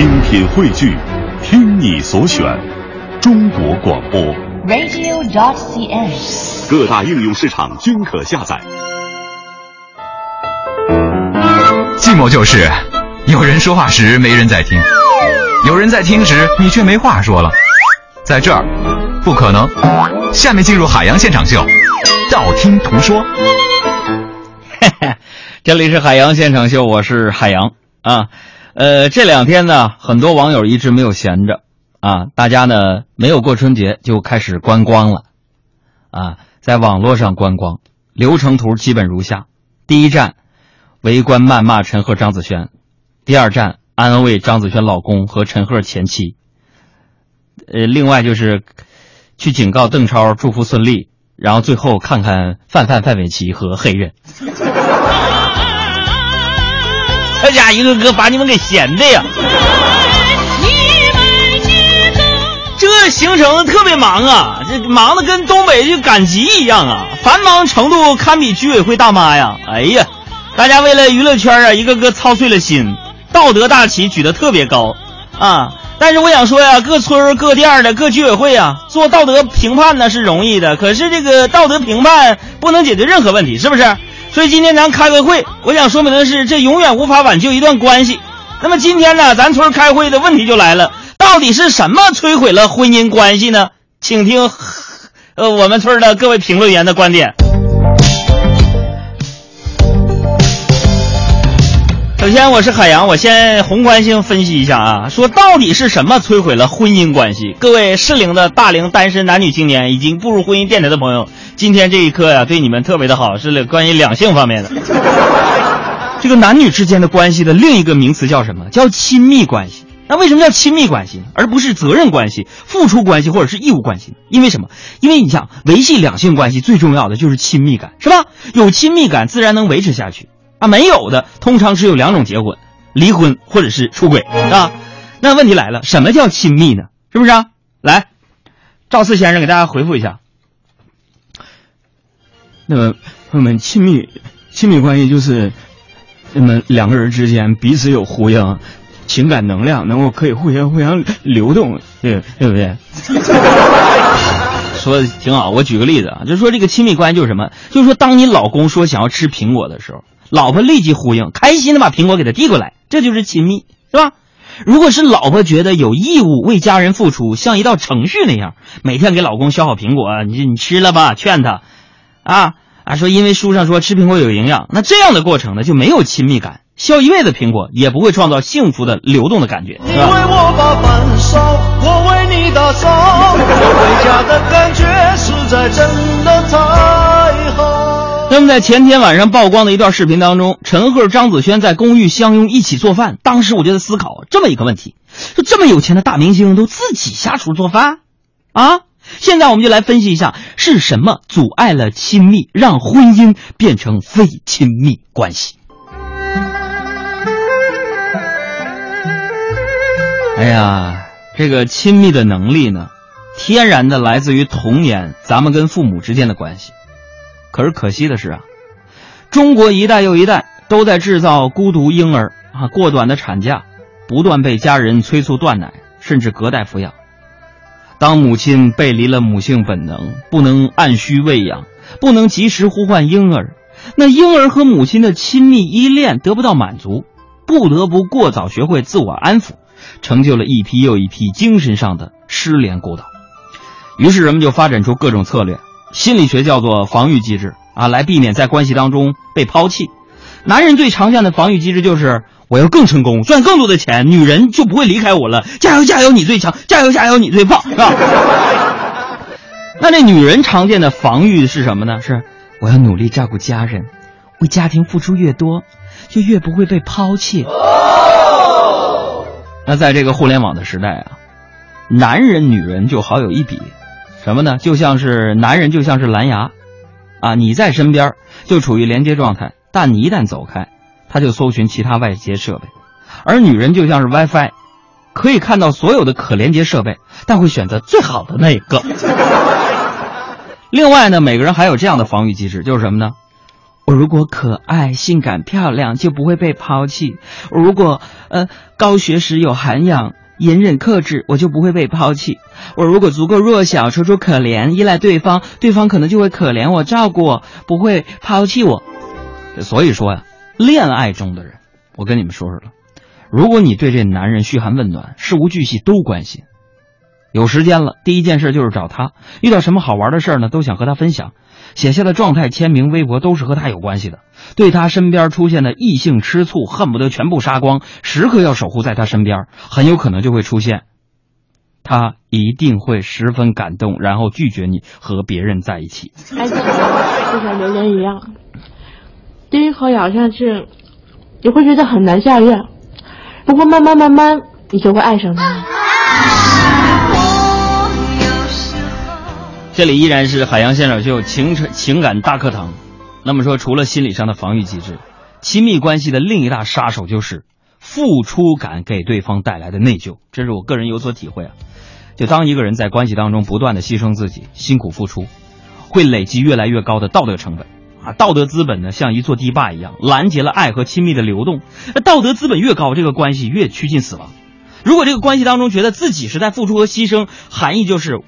精品汇聚，听你所选，中国广播。radio.cn。各大应用市场均可下载。寂寞就是有人说话时没人在听，有人在听时你却没话说了。在这儿，不可能。下面进入海洋现场秀，道听途说。嘿嘿，这里是海洋现场秀，我是海洋啊。呃，这两天呢，很多网友一直没有闲着啊，大家呢没有过春节就开始观光了啊，在网络上观光，流程图基本如下：第一站，围观谩骂陈赫、张子萱；第二站，安慰张子萱老公和陈赫前妻；呃，另外就是去警告邓超，祝福孙俪，然后最后看看范范范玮琪和黑人。这家一个个把你们给闲的呀！这行程特别忙啊，这忙的跟东北去赶集一样啊，繁忙程度堪比居委会大妈呀！哎呀，大家为了娱乐圈啊，一个个操碎了心，道德大旗举得特别高啊。但是我想说呀，各村各店的各居委会啊，做道德评判呢是容易的，可是这个道德评判不能解决任何问题，是不是？所以今天咱开个会，我想说明的是，这永远无法挽救一段关系。那么今天呢，咱村开会的问题就来了，到底是什么摧毁了婚姻关系呢？请听，呃，我们村的各位评论员的观点。首先，我是海洋，我先宏观性分析一下啊，说到底是什么摧毁了婚姻关系？各位适龄的大龄单身男女青年，已经步入婚姻殿堂的朋友，今天这一刻呀、对你们特别的好，是关于两性方面的。这个男女之间的关系的另一个名词叫什么？叫亲密关系。那为什么叫亲密关系，而不是责任关系、付出关系或者是义务关系？因为什么？因为你想维系两性关系最重要的就是亲密感，是吧？有亲密感自然能维持下去啊。没有的，通常只有两种结果：离婚或者是出轨啊。那问题来了，什么叫亲密呢？是不是啊？来，赵四先生给大家回复一下。那么，朋友们，亲密亲密关系就是那么两个人之间彼此有呼应，情感能量能够可以互相互相流动，对对不对？说的挺好，我举个例子啊，就是说这个亲密关系就是什么？就是说，当你老公说想要吃苹果的时候，老婆立即呼应，开心的把苹果给他递过来，这就是亲密，是吧？如果是老婆觉得有义务为家人付出，像一道程序那样，每天给老公削好苹果，你你吃了吧，劝他，啊啊，说因为书上说吃苹果有营养，那这样的过程呢就没有亲密感，削一辈子苹果也不会创造幸福的流动的感觉，你为？我把饭烧，我为你打扫，回家的感觉实在真的太。那么在前天晚上曝光的一段视频当中，陈赫、张子萱在公寓相拥一起做饭。当时我就在思考这么一个问题：说这么有钱的大明星都自己下厨做饭，啊？现在我们就来分析一下是什么阻碍了亲密，让婚姻变成非亲密关系。哎呀，这个亲密的能力呢，天然的来自于童年，咱们跟父母之间的关系。可是可惜的是啊，中国一代又一代都在制造孤独婴儿啊，过短的产假，不断被家人催促断奶，甚至隔代抚养。当母亲背离了母性本能，不能按需喂养，不能及时呼唤婴儿，那婴儿和母亲的亲密依恋得不到满足，不得不过早学会自我安抚，成就了一批又一批精神上的失联孤岛。于是人们就发展出各种策略。心理学叫做防御机制啊，来避免在关系当中被抛弃。男人最常见的防御机制就是我要更成功，赚更多的钱，女人就不会离开我了。加油加油，你最强！加油加油，你最棒，是吧？那这女人常见的防御是什么呢？是我要努力照顾家人，为家庭付出越多，就越不会被抛弃。那在这个互联网的时代啊，男人女人就好有一比。什么呢？就像是男人，就像是蓝牙，啊，你在身边就处于连接状态，但你一旦走开，他就搜寻其他外接设备；而女人就像是 WiFi，可以看到所有的可连接设备，但会选择最好的那一个。另外呢，每个人还有这样的防御机制，就是什么呢？我如果可爱、性感、漂亮，就不会被抛弃；我如果呃高学识、有涵养、隐忍克制，我就不会被抛弃；我如果足够弱小、楚楚可怜、依赖对方，对方可能就会可怜我、照顾我，不会抛弃我。所以说呀，恋爱中的人，我跟你们说说了，如果你对这男人嘘寒问暖、事无巨细都关心，有时间了，第一件事就是找他，遇到什么好玩的事儿呢，都想和他分享。写下的状态、签名、微博都是和他有关系的。对他身边出现的异性吃醋，恨不得全部杀光，时刻要守护在他身边，很有可能就会出现。他一定会十分感动，然后拒绝你和别人在一起。爱情就像榴莲一样，第一口咬下去，你会觉得很难下咽，不过慢慢慢慢，你就会爱上他。这里依然是海洋现场秀情情感大课堂。那么说，除了心理上的防御机制，亲密关系的另一大杀手就是付出感给对方带来的内疚。这是我个人有所体会啊。就当一个人在关系当中不断的牺牲自己、辛苦付出，会累积越来越高的道德成本啊。道德资本呢，像一座堤坝一样，拦截了爱和亲密的流动。那道德资本越高，这个关系越趋近死亡。如果这个关系当中觉得自己是在付出和牺牲，含义就是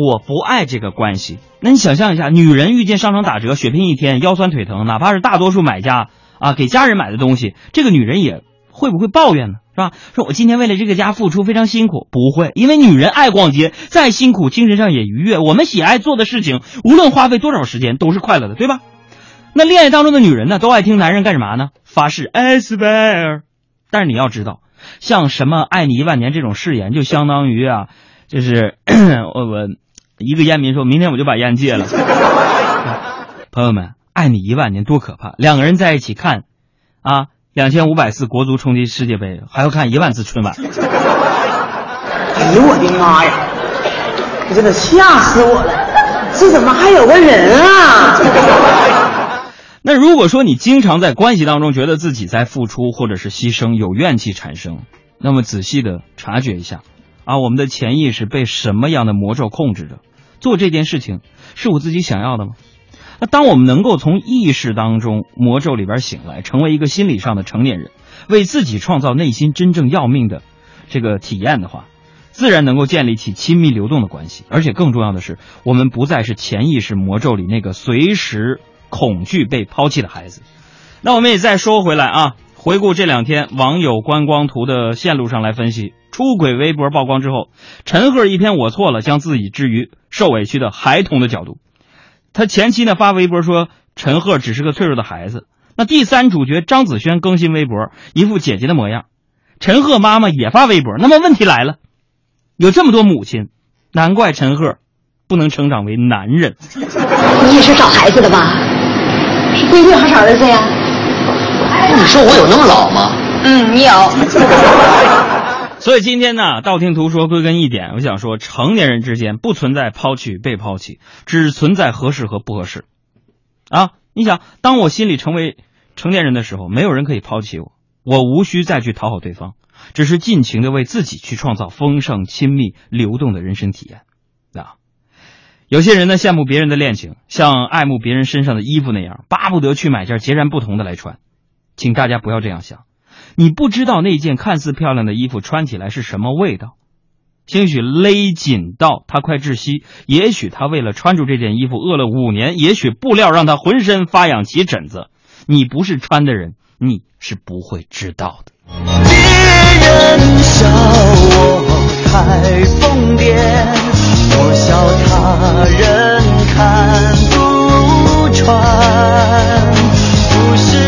我不爱这个关系。那你想象一下，女人遇见商场打折，血拼一天，腰酸腿疼，哪怕是大多数买家啊给家人买的东西，这个女人也会不会抱怨呢？是吧？说我今天为了这个家付出非常辛苦，不会，因为女人爱逛街，再辛苦精神上也愉悦。我们喜爱做的事情，无论花费多少时间，都是快乐的，对吧？那恋爱当中的女人呢，都爱听男人干什么呢？发誓 I swear。但是你要知道。像什么“爱你一万年”这种誓言，就相当于啊，就是 我我一个烟民说，明天我就把烟戒了。朋友们，“爱你一万年”多可怕！两个人在一起看啊，两千五百次国足冲击世界杯，还要看一万次春晚。哎呦我的妈呀！这真的吓死我了！这怎么还有个人啊？那如果说你经常在关系当中觉得自己在付出或者是牺牲，有怨气产生，那么仔细的察觉一下，啊，我们的潜意识被什么样的魔咒控制着？做这件事情是我自己想要的吗？那当我们能够从意识当中魔咒里边醒来，成为一个心理上的成年人，为自己创造内心真正要命的这个体验的话，自然能够建立起亲密流动的关系。而且更重要的是，我们不再是潜意识魔咒里那个随时。恐惧被抛弃的孩子，那我们也再说回来啊，回顾这两天网友观光图的线路上来分析，出轨微博曝光之后，陈赫一篇我错了，将自己置于受委屈的孩童的角度，他前期呢发微博说陈赫只是个脆弱的孩子，那第三主角张子萱更新微博，一副姐姐的模样，陈赫妈妈也发微博，那么问题来了，有这么多母亲，难怪陈赫不能成长为男人，你也是找孩子的吧？是闺女还是儿子呀？你说我有那么老吗？嗯，你有。所以今天呢，道听途说归根一点，我想说，成年人之间不存在抛弃与被抛弃，只存在合适和不合适。啊，你想，当我心里成为成年人的时候，没有人可以抛弃我，我无需再去讨好对方，只是尽情的为自己去创造丰盛、亲密、流动的人生体验。啊。有些人呢羡慕别人的恋情，像爱慕别人身上的衣服那样，巴不得去买件截然不同的来穿。请大家不要这样想，你不知道那件看似漂亮的衣服穿起来是什么味道，兴许勒紧到他快窒息，也许他为了穿住这件衣服饿了五年，也许布料让他浑身发痒起疹子。你不是穿的人，你是不会知道的。别人笑我太疯癫。我笑他人看不穿，不是